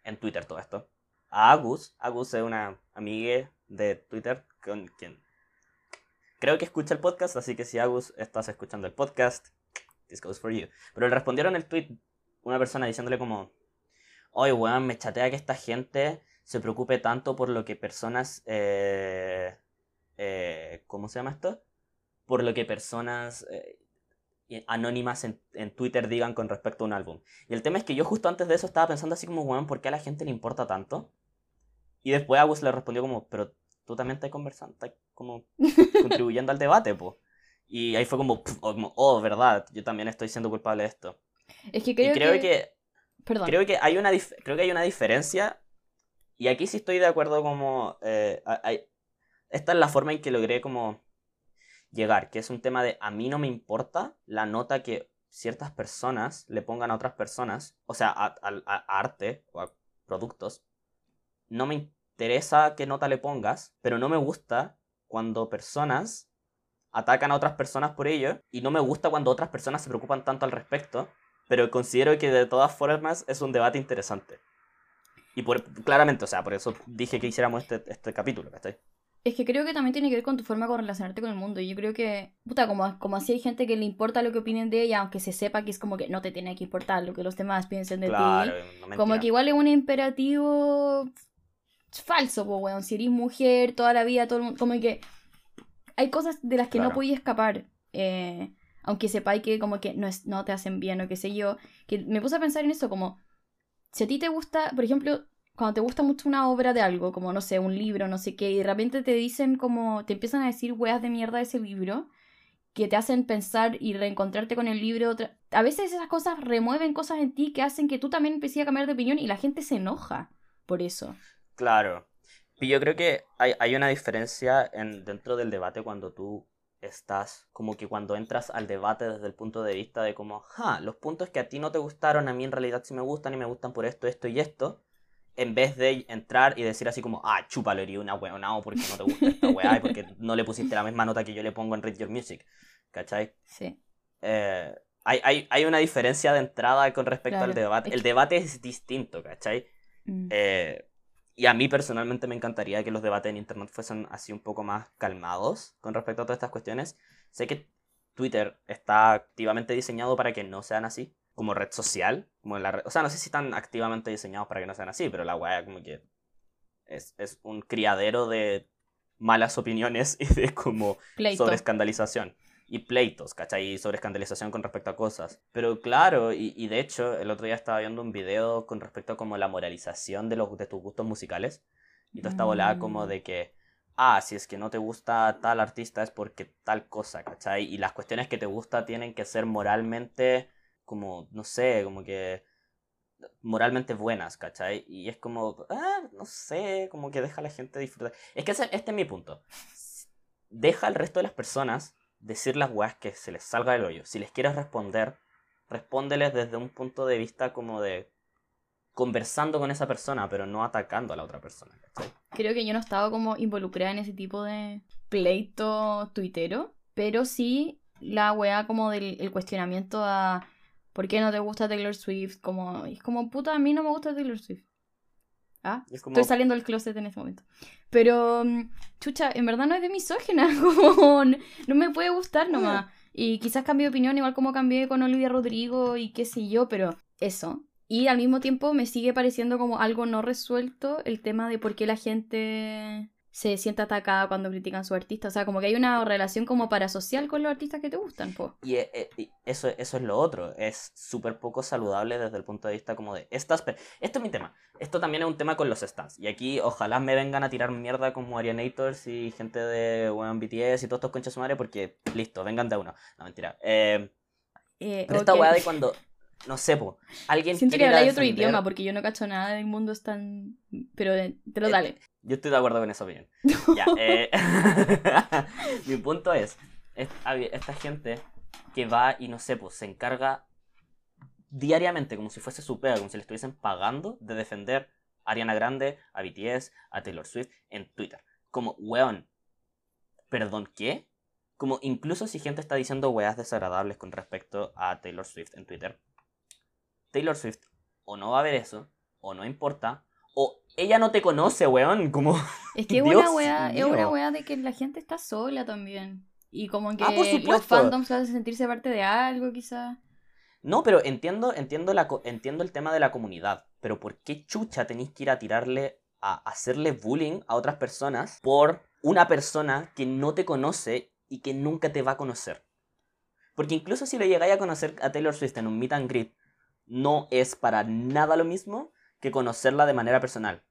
[SPEAKER 1] en Twitter, todo esto. A Agus, Agus es una amiga de Twitter con quien creo que escucha el podcast, así que si Agus estás escuchando el podcast, this goes for you. Pero le respondieron el tweet una persona diciéndole como, oye, weón, me chatea que esta gente se preocupe tanto por lo que personas, eh, eh, ¿cómo se llama esto? Por lo que personas eh, anónimas en, Twitter digan con respecto a un álbum. Y el tema es que yo justo antes de eso estaba pensando así como, weón, ¿por qué a la gente le importa tanto? Y después Agus le respondió como, pero tú también estás conversando, estás como contribuyendo al debate, po. Y ahí fue como, oh, oh, verdad, yo también estoy siendo culpable de esto.
[SPEAKER 2] Es que creo,
[SPEAKER 1] creo que... Perdón. Creo que hay una, creo que hay una diferencia, y aquí sí estoy de acuerdo como... Eh, esta es la forma en que logré como llegar, que es un tema de a mí no me importa la nota que ciertas personas le pongan a otras personas, o sea, a, arte o a productos. No me interesa qué nota le pongas, pero no me gusta cuando personas atacan a otras personas por ello y no me gusta cuando otras personas se preocupan tanto al respecto, pero considero que de todas formas es un debate interesante. Y por, claramente, o sea, por eso dije que hiciéramos este, este capítulo, ¿cachai?
[SPEAKER 2] Es que creo que también tiene que ver con tu forma de relacionarte con el mundo. Y yo creo que, puta, como, como así hay gente que le importa lo que opinen de ella, aunque se sepa que es como que no te tiene que importar lo que los demás piensen de ti. como que igual es un imperativo falso, pues, weón. Si eres mujer, toda la vida, todo el mundo. Como que hay cosas de las que no podías escapar. Eh, aunque sepáis que como que no, es, no te hacen bien o qué sé yo. Que me puse a pensar en eso, como si a ti te gusta, por ejemplo, cuando te gusta mucho una obra de algo, como no sé, un libro, no sé qué, y de repente te dicen como, te empiezan a decir weas de mierda de ese libro, que te hacen pensar y reencontrarte con el libro. A veces esas cosas remueven cosas en ti que hacen que tú también empieces a cambiar de opinión y la gente se enoja por eso.
[SPEAKER 1] Claro. Y yo creo que hay, hay una diferencia en, dentro del debate cuando tú estás, como que cuando entras al debate desde el punto de vista de como, ja, los puntos que a ti no te gustaron, a mí en realidad sí me gustan y me gustan por esto, esto y esto en vez de entrar y decir así como, ah, chúpalo, eres una weona, o porque no te gusta esta weá, y porque no le pusiste la misma nota que yo le pongo en Read Your Music. ¿Cachai?
[SPEAKER 2] Sí.
[SPEAKER 1] Eh, hay, hay, hay, una diferencia de entrada con respecto al debate. El debate es distinto, ¿cachai? Mm. Eh, y a mí personalmente me encantaría que los debates en Internet fuesen así un poco más calmados con respecto a todas estas cuestiones. Sé que Twitter está activamente diseñado para que no sean así como red social. Como la o sea, no sé si están activamente diseñados para que no sean así, pero la weá como que es, un criadero de malas opiniones y de como sobre escandalización. Y pleitos, ¿cachai? Y sobre escandalización con respecto a cosas. Pero claro, y, de hecho, el otro día estaba viendo un video con respecto a como la moralización de, los, de tus gustos musicales. Y tú estaba volada como mm. de que, ah, si es que no te gusta tal artista es porque tal cosa, ¿cachai? Y las cuestiones que te gusta tienen que ser moralmente como, no sé, como que moralmente buenas, ¿cachai? Y es como, ah, no sé, como que deja a la gente disfrutar. Es que este es mi punto. Deja al resto de las personas decir las weas que se les salga del hoyo. Si les quieres responder, respóndeles desde un punto de vista como de conversando con esa persona, pero no atacando a la otra persona.
[SPEAKER 2] Creo que yo no estaba como involucrada en ese tipo de pleito tuitero, pero sí la wea como del cuestionamiento a ¿por qué no te gusta Taylor Swift? Como, es como, puta, a mí no me gusta Taylor Swift. ¿Ah? Estoy saliendo del closet en este momento. Pero, mm, chucha, en verdad no es de misógena, como, no, me puede gustar nomás. Y quizás cambie de opinión, igual como cambié con Olivia Rodrigo y qué sé yo, pero eso. Y al mismo tiempo me sigue pareciendo como algo no resuelto el tema de por qué la gente se siente atacada cuando critican a su artista. O sea, como que hay una relación como parasocial con los artistas que te gustan, po.
[SPEAKER 1] Y, eh, eso, eso es lo otro. Es súper poco saludable desde el punto de vista como de... Estas, esto es mi tema. Esto también es un tema con los stands. Y aquí ojalá me vengan a tirar mierda como Arianators y gente de bueno, BTS y todos estos conchas madre porque, listo, vengan de uno. No, mentira. Eh, eh, pero esta weá de cuando... No sé, po. Alguien
[SPEAKER 2] Siento que hay otro idioma porque yo no cacho nada del mundo es tan... Pero, pero dale.
[SPEAKER 1] Yo estoy de acuerdo con esa opinión. ya, eh, mi punto es, esta gente que va y no sé, pues se encarga diariamente, como si fuese su pega, como si le estuviesen pagando, de defender a Ariana Grande, a BTS, a Taylor Swift en Twitter. Como, weón, ¿perdón qué? Como incluso si gente está diciendo weas desagradables con respecto a Taylor Swift en Twitter, Taylor Swift o no va a ver eso, o no importa, o ella no te conoce, weón, como...
[SPEAKER 2] Es que es una weá, es una weá de que la gente está sola también. Y como que ah, los fandoms hacen sentirse parte de algo, quizás.
[SPEAKER 1] No, pero entiendo, entiendo, la, entiendo el tema de la comunidad. Pero ¿por qué chucha tenéis que ir a tirarle, a hacerle bullying a otras personas por una persona que no te conoce y que nunca te va a conocer? Porque incluso si le llegáis a conocer a Taylor Swift en un meet and greet, no es para nada lo mismo que conocerla de manera personal.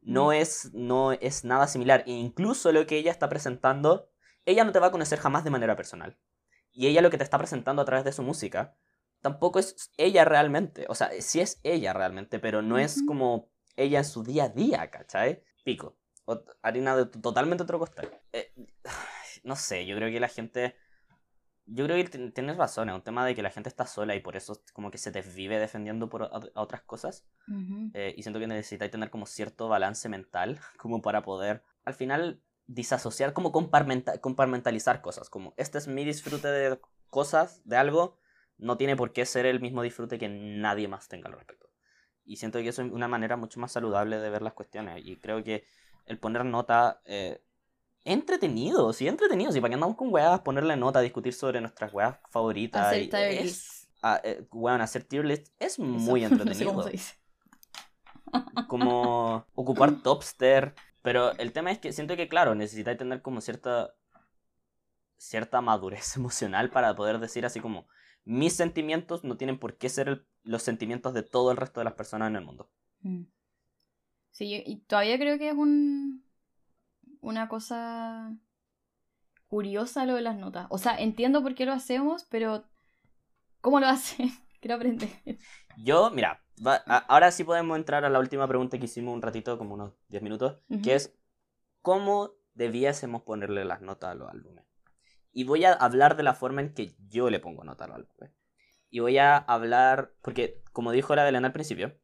[SPEAKER 1] No mm. es, no es nada similar. E incluso lo que ella está presentando, ella no te va a conocer jamás de manera personal. Y ella lo que te está presentando a través de su música, tampoco es ella realmente. O sea, sí es ella realmente, pero no es como ella en su día a día, ¿cachai? Pico. harina de totalmente otro costal. Eh, no sé, yo creo que la gente yo creo que tienes razón, es un tema de que la gente está sola y por eso como que se desvive defendiendo por otras cosas. Eh, y siento que necesitáis tener como cierto balance mental como para poder al final disasociar, como comparmentalizar cosas. Como este es mi disfrute de cosas, de algo, no tiene por qué ser el mismo disfrute que nadie más tenga al respecto. Y siento que eso es una manera mucho más saludable de ver las cuestiones. Y creo que el poner nota... Eh, entretenido, sí, entretenido. Sí, para que andamos con weas, ponerle nota, discutir sobre nuestras weas favoritas. Hacer tier list. Ah, eh, hacer tier list es muy entretenido. como ocupar topster. Pero el tema es que siento que, claro, necesitáis tener como cierta cierta madurez emocional para poder decir así como mis sentimientos no tienen por qué ser los sentimientos de todo el resto de las personas en el mundo. Mm.
[SPEAKER 2] Sí, y todavía creo que es un una cosa curiosa lo de las notas. O sea, entiendo por qué lo hacemos, pero ¿cómo lo hacen? Quiero aprender.
[SPEAKER 1] Yo, mira, ahora sí podemos entrar a la última pregunta que hicimos un ratito, como unos 10 minutos, que es ¿cómo debiésemos ponerle las notas a los álbumes? Y voy a hablar de la forma en que yo le pongo nota a los álbumes. Y voy a hablar, porque como dijo la Belén al principio,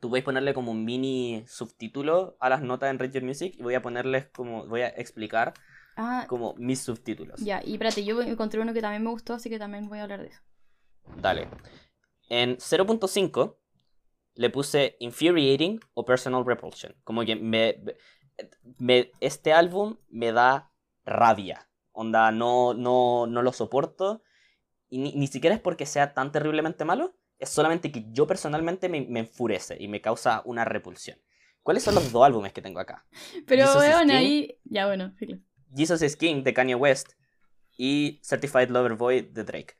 [SPEAKER 1] tú puedes ponerle como un mini subtítulo a las notas en Read Music y voy a ponerles como, voy a explicar ah, como mis subtítulos.
[SPEAKER 2] Ya, y espérate, yo encontré uno que también me gustó, así que también voy a hablar de eso.
[SPEAKER 1] Dale. En 0.5 le puse Infuriating o Personal Repulsion. Como que me, me, este álbum me da rabia. Onda, no, no, no lo soporto. Y ni, ni siquiera es porque sea tan terriblemente malo, es solamente que yo personalmente me, enfurece y me causa una repulsión. ¿Cuáles son los dos álbumes que tengo acá?
[SPEAKER 2] Pero bueno, ahí. Ya bueno,
[SPEAKER 1] Jesus is King de Kanye West y Certified Lover Boy de Drake.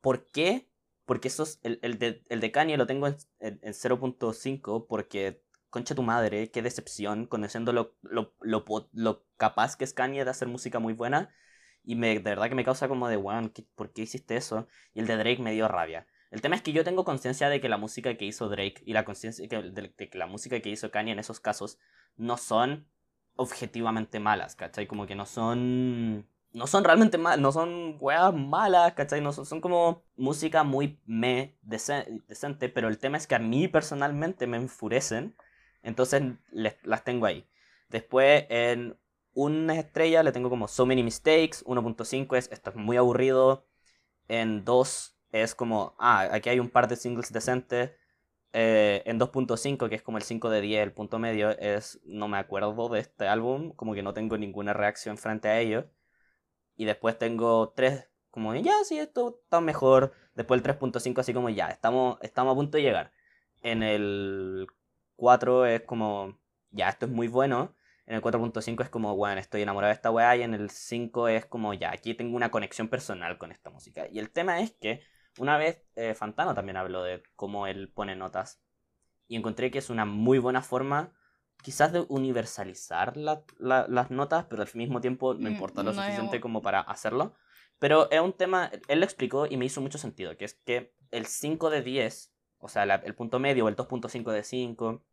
[SPEAKER 1] ¿Por qué? Porque esos, el, el, de, el de Kanye lo tengo en, en, 0.5 porque, concha tu madre, qué decepción, conociendo lo, lo, lo, lo, capaz que es Kanye de hacer música muy buena. Y me, de verdad que me causa como de, wow, ¿por qué hiciste eso? Y el de Drake me dio rabia. El tema es que yo tengo conciencia de que la música que hizo Drake y la conciencia de, que la música que hizo Kanye en esos casos no son objetivamente malas, ¿cachai? Como que no son no son realmente mal, no son weas malas, ¿cachai? No son, son como música muy me decente, pero el tema es que a mí personalmente me enfurecen, entonces las tengo ahí. Después en una estrella le tengo como So Many Mistakes, 1.5 es esto es muy aburrido, en 2 es como, ah, aquí hay un par de singles decentes, eh, en 2.5, que es como el 5 de 10, el punto medio, es, no me acuerdo de este álbum, como que no tengo ninguna reacción frente a ello. Y después tengo 3, como ya, sí, esto está mejor. Después el 3.5, así como ya, estamos, estamos a punto de llegar. En el 4 es como, ya, esto es muy bueno. En el 4.5 es como, bueno, estoy enamorado de esta weá. Y en el 5 es como, ya, aquí tengo una conexión personal con esta música. Y el tema es que una vez eh, Fantano también habló de cómo él pone notas. Y encontré que es una muy buena forma quizás de universalizar las notas, pero al mismo tiempo no mm, importa lo suficiente como para hacerlo. Pero es un tema, él lo explicó y me hizo mucho sentido, que es que el 5 de 10, o sea, el punto medio o el 2.5 de 5,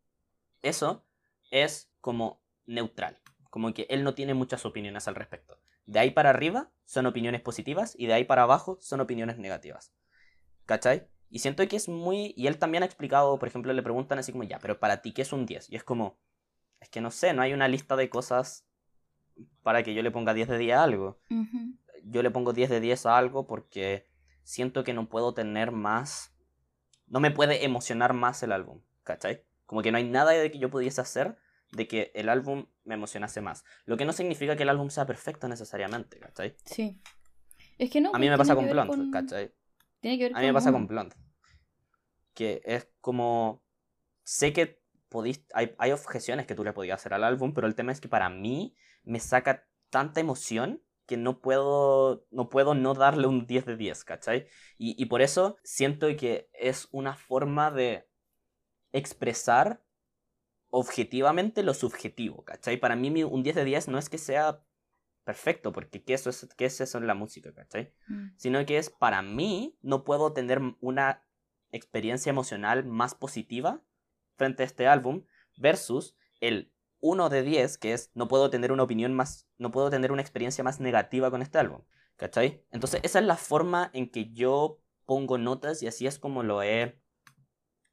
[SPEAKER 1] eso es como neutral, como que él no tiene muchas opiniones al respecto. De ahí para arriba son opiniones positivas y de ahí para abajo son opiniones negativas. ¿Cachai? Y siento que es muy... Y él también ha explicado, por ejemplo, le preguntan así como, ya, pero para ti, ¿qué es un 10? Y es como, es que no sé, no hay una lista de cosas para que yo le ponga 10 de 10 a algo. Yo le pongo 10 de 10 a algo porque siento que no puedo tener más, no me puede emocionar más el álbum, ¿cachai? Como que no hay nada de que yo pudiese hacer de que el álbum me emocionase más. Lo que no significa que el álbum sea perfecto necesariamente, ¿cachai?
[SPEAKER 2] Sí. Es que no.
[SPEAKER 1] A mí me pasa con Blunt, ¿cachai? Tiene que ver a mí me pasa con Blunt. Que es como. Sé que hay, objeciones que tú le podías hacer al álbum, pero el tema es que para mí me saca tanta emoción que no puedo, no puedo no darle un 10 de 10, ¿cachai? Y, por eso siento que es una forma de expresar objetivamente lo subjetivo, ¿cachai? Para mí un 10 de 10 no es que sea perfecto, porque ¿qué, eso es, qué es eso en la música, ¿cachai? Mm. Sino que es para mí no puedo tener una experiencia emocional más positiva frente a este álbum versus el 1 de 10, que es no puedo tener una opinión más, no puedo tener una experiencia más negativa con este álbum. ¿Cachai? Entonces esa es la forma en que yo pongo notas y así es como lo he,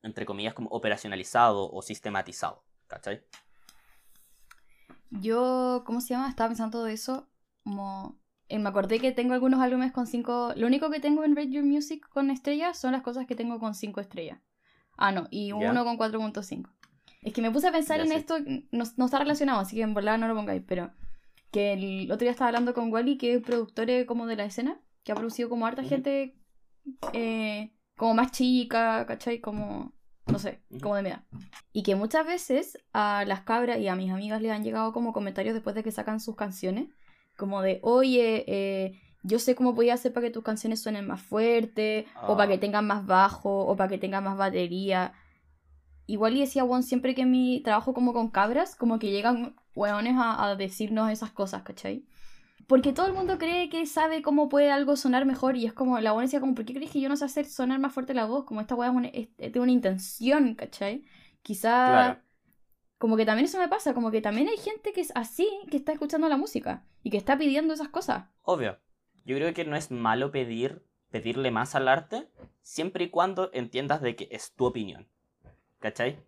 [SPEAKER 1] entre comillas, como operacionalizado o sistematizado. ¿Cachai?
[SPEAKER 2] Yo, ¿cómo se llama? Estaba pensando todo eso, como... Eh, me acordé que tengo algunos álbumes con 5... Lo único que tengo en Rate Your Music con estrellas son las cosas que tengo con 5 estrellas. Ah, no, y uno con 4.5. Es que me puse a pensar en esto, no, no, está relacionado, así que en verdad no lo pongáis, pero que el otro día estaba hablando con Wally, que es productor eh, como de la escena, que ha producido como harta gente eh, como más chica, ¿cachai? Como, no sé, como de edad. Y que muchas veces a las cabras y a mis amigas le han llegado como comentarios después de que sacan sus canciones, como de, oye, eh, yo sé cómo podía hacer para que tus canciones suenen más fuerte, o para que ah. tengan más bajo, o para que tengan más batería. Igual y decía Juan siempre que mi trabajo como con cabras, como que llegan weones a, decirnos esas cosas, ¿cachai? Porque todo el mundo cree que sabe cómo puede algo sonar mejor y es como, la buena decía como, ¿por qué crees que yo no sé hacer sonar más fuerte la voz? Como esta weá es, una, una intención, ¿cachai? Quizá... Como que también eso me pasa, como que también hay gente que es así, que está escuchando la música y que está pidiendo esas cosas.
[SPEAKER 1] Obvio yo creo que no es malo pedir, pedirle más al arte, siempre y cuando entiendas de que es tu opinión. ¿Cachai?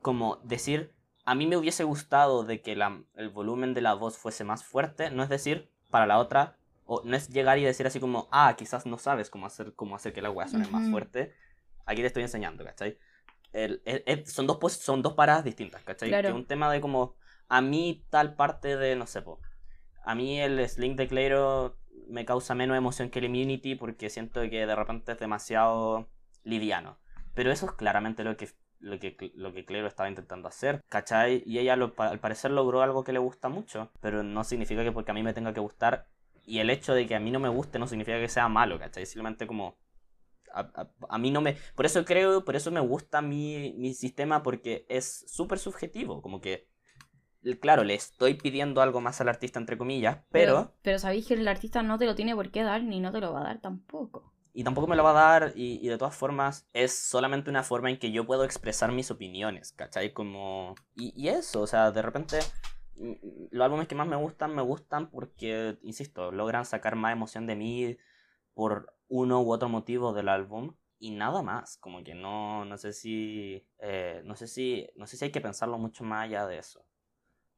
[SPEAKER 1] Como decir, a mí me hubiese gustado de que el volumen de la voz fuese más fuerte, no es decir, para la otra, o no es llegar y decir así como, ah, quizás no sabes cómo hacer, cómo hacer que la voz suene más fuerte. Aquí te estoy enseñando, ¿cachai? son, dos, son dos paradas distintas, ¿cachai? Que un tema de como, a mí tal parte de, no sé, po, a mí el Sling de Clero me causa menos emoción que el Immunity porque siento que de repente es demasiado liviano. Pero eso es claramente lo que, lo que, lo que Clero estaba intentando hacer, ¿cachai? Y ella al parecer logró algo que le gusta mucho, pero no significa que porque a mí me tenga que gustar y el hecho de que a mí no me guste no significa que sea malo, ¿cachai? Simplemente como... A, mí no me... Por eso creo, por eso me gusta mi, mi sistema porque es súper subjetivo, como que claro, le estoy pidiendo algo más al artista, entre comillas, pero...
[SPEAKER 2] Pero, sabéis que el artista no te lo tiene por qué dar, ni no te lo va a dar tampoco.
[SPEAKER 1] Y tampoco me lo va a dar, y, de todas formas, es solamente una forma en que yo puedo expresar mis opiniones, ¿cachai? Como... Y, y eso, o sea, de repente los álbumes que más me gustan, me gustan porque, insisto, logran sacar más emoción de mí por uno u otro motivo del álbum y nada más. Como que no, no sé si, eh, no sé si, no sé si hay que pensarlo mucho más allá de eso.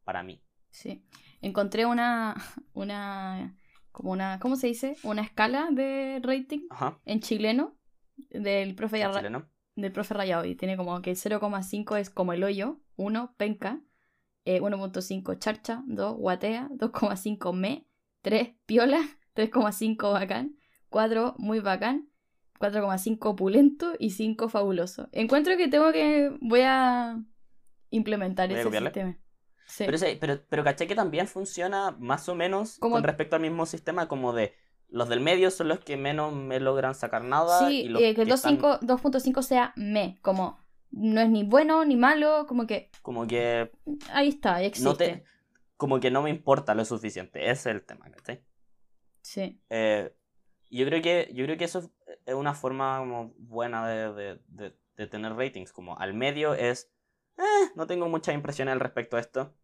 [SPEAKER 1] Para mí.
[SPEAKER 2] Sí. Encontré una, una, como una, ¿cómo se dice? Una escala de rating en chileno del profe, del profe Rayado y tiene como que 0,5 es como el hoyo, 1 penca, 1.5 eh, charcha, 2 guatea, 2,5 me, 3 piola, 3,5 bacán, 4 muy bacán, 4,5 opulento y 5 fabuloso. Encuentro que tengo que. Voy a implementar ese sistema.
[SPEAKER 1] Pero, pero, pero caché que también funciona más o menos con respecto al mismo sistema, como de los del medio son los que menos me logran sacar nada.
[SPEAKER 2] Sí, y eh, que, el 2.5 sea me, como no es ni bueno ni malo, como que.
[SPEAKER 1] Como que.
[SPEAKER 2] Ahí está, existe.
[SPEAKER 1] como que no me importa lo suficiente, ese es el tema, ¿cachai?
[SPEAKER 2] Sí.
[SPEAKER 1] Eh, yo creo que yo creo que eso es una forma como buena de, de, de, tener ratings. Como al medio es, eh, no tengo muchas impresiones al respecto a esto.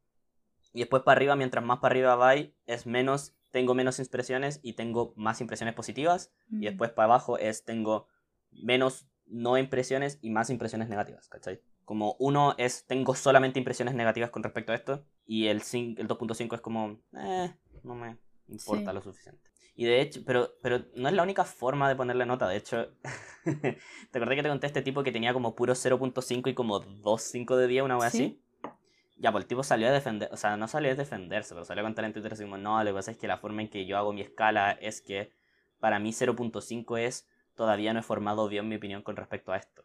[SPEAKER 1] Y después para arriba, mientras más para arriba va, es menos, tengo menos impresiones y tengo más impresiones positivas. Y después para abajo es, tengo menos no impresiones y más impresiones negativas, ¿cachai? Como uno es, tengo solamente impresiones negativas con respecto a esto. Y el, el 2.5 es como, eh, no me importa lo suficiente. Y de hecho, pero, pero no es la única forma de ponerle nota. De hecho, ¿te acordé que te conté este tipo que tenía como puro 0.5 y como 2.5 de día, una vez así? Ya, pues el tipo salió a defender, o sea, no salió a defenderse, pero salió a contar en Twitter así como, no, lo que pasa es que la forma en que yo hago mi escala es que para mí 0.5 es, todavía no he formado bien mi opinión con respecto a esto.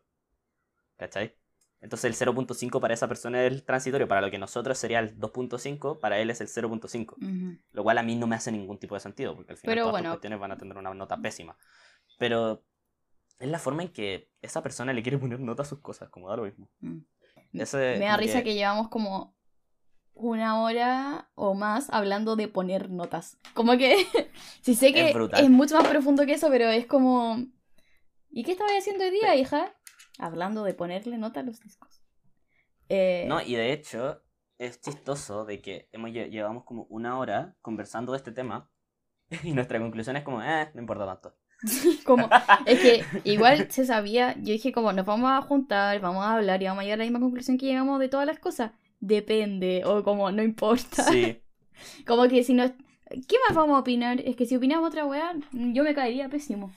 [SPEAKER 1] ¿Cachai? Entonces el 0.5 para esa persona es el transitorio, para lo que nosotros sería el 2.5, para él es el 0.5. Lo cual a mí no me hace ningún tipo de sentido, porque al final todas las cuestiones van a tener una nota pésima. Pero es la forma en que esa persona le quiere poner nota a sus cosas, como da lo mismo. Mm.
[SPEAKER 2] me da risa que... llevamos como una hora o más hablando de poner notas. Como que, si sé que es, mucho más profundo que eso, pero es como... ¿Y qué estaba haciendo hoy día, hija? Hablando de ponerle nota a los discos.
[SPEAKER 1] Eh, no, y de hecho, es chistoso de que hemos, llevamos como una hora conversando de este tema y nuestra conclusión es como, eh, no importa tanto.
[SPEAKER 2] como, es que igual se sabía, yo dije como, nos vamos a juntar, vamos a hablar y vamos a llegar a la misma conclusión que llegamos de todas las cosas. Depende, o como, no importa. Sí. como que si no... ¿Qué más vamos a opinar? Es que si opinamos otra weá, yo me caería pésimo.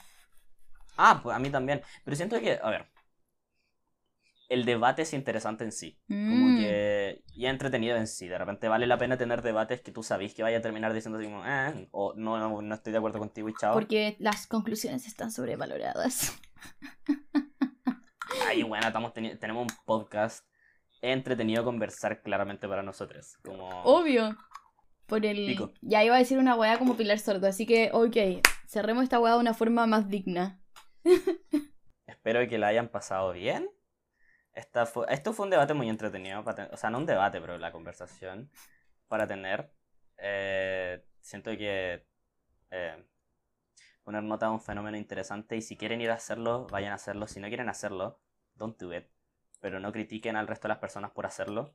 [SPEAKER 1] Ah, pues a mí también. Pero siento que, a ver, el debate es interesante en sí. Como mm. que. Y entretenido en sí. De repente vale la pena tener debates que tú sabes que vaya a terminar diciendo así como, eh, o no, no, estoy de acuerdo contigo y chao.
[SPEAKER 2] Porque las conclusiones están sobrevaloradas.
[SPEAKER 1] Ay, bueno, estamos tenemos un podcast entretenido conversar claramente para nosotros. Como...
[SPEAKER 2] Obvio. Por el. Ya iba a decir una weá como Pilar Sordo, así que, ok, cerremos esta weá de una forma más digna.
[SPEAKER 1] Espero que la hayan pasado bien esta fue, esto fue un debate muy entretenido, o sea, no un debate, pero la conversación para tener. Eh, siento que eh, poner nota es un fenómeno interesante y si quieren ir a hacerlo, vayan a hacerlo. Si no quieren hacerlo, don't do it. Pero no critiquen al resto de las personas por hacerlo.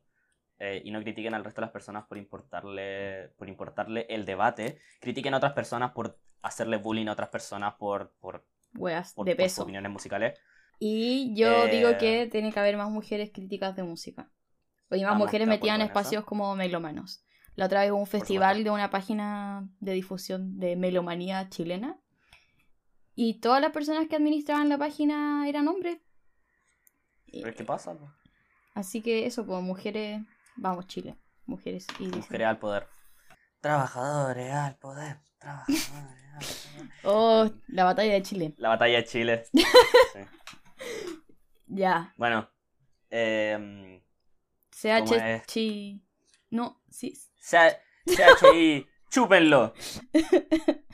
[SPEAKER 1] Eh, y no critiquen al resto de las personas por importarle, por importarle el debate. Critiquen a otras personas por hacerle bullying a otras personas por, por,
[SPEAKER 2] por, de peso.
[SPEAKER 1] opiniones musicales.
[SPEAKER 2] Y yo digo eh, que tiene que haber más mujeres críticas de música. Y más mujeres metidas en espacios como melomanos. La otra vez hubo un festival de una página de difusión de melomanía chilena. Y todas las personas que administraban la página eran hombres.
[SPEAKER 1] qué pasa?
[SPEAKER 2] Así que eso, pues mujeres. Vamos, Chile. Mujeres y.
[SPEAKER 1] Mujeres al poder. Trabajadores al poder. Trabajadores
[SPEAKER 2] al poder. Oh, la batalla de Chile.
[SPEAKER 1] La batalla de Chile.
[SPEAKER 2] Ya.
[SPEAKER 1] Bueno. Eh,
[SPEAKER 2] CHI. No, sí.
[SPEAKER 1] CHI, chúpenlo.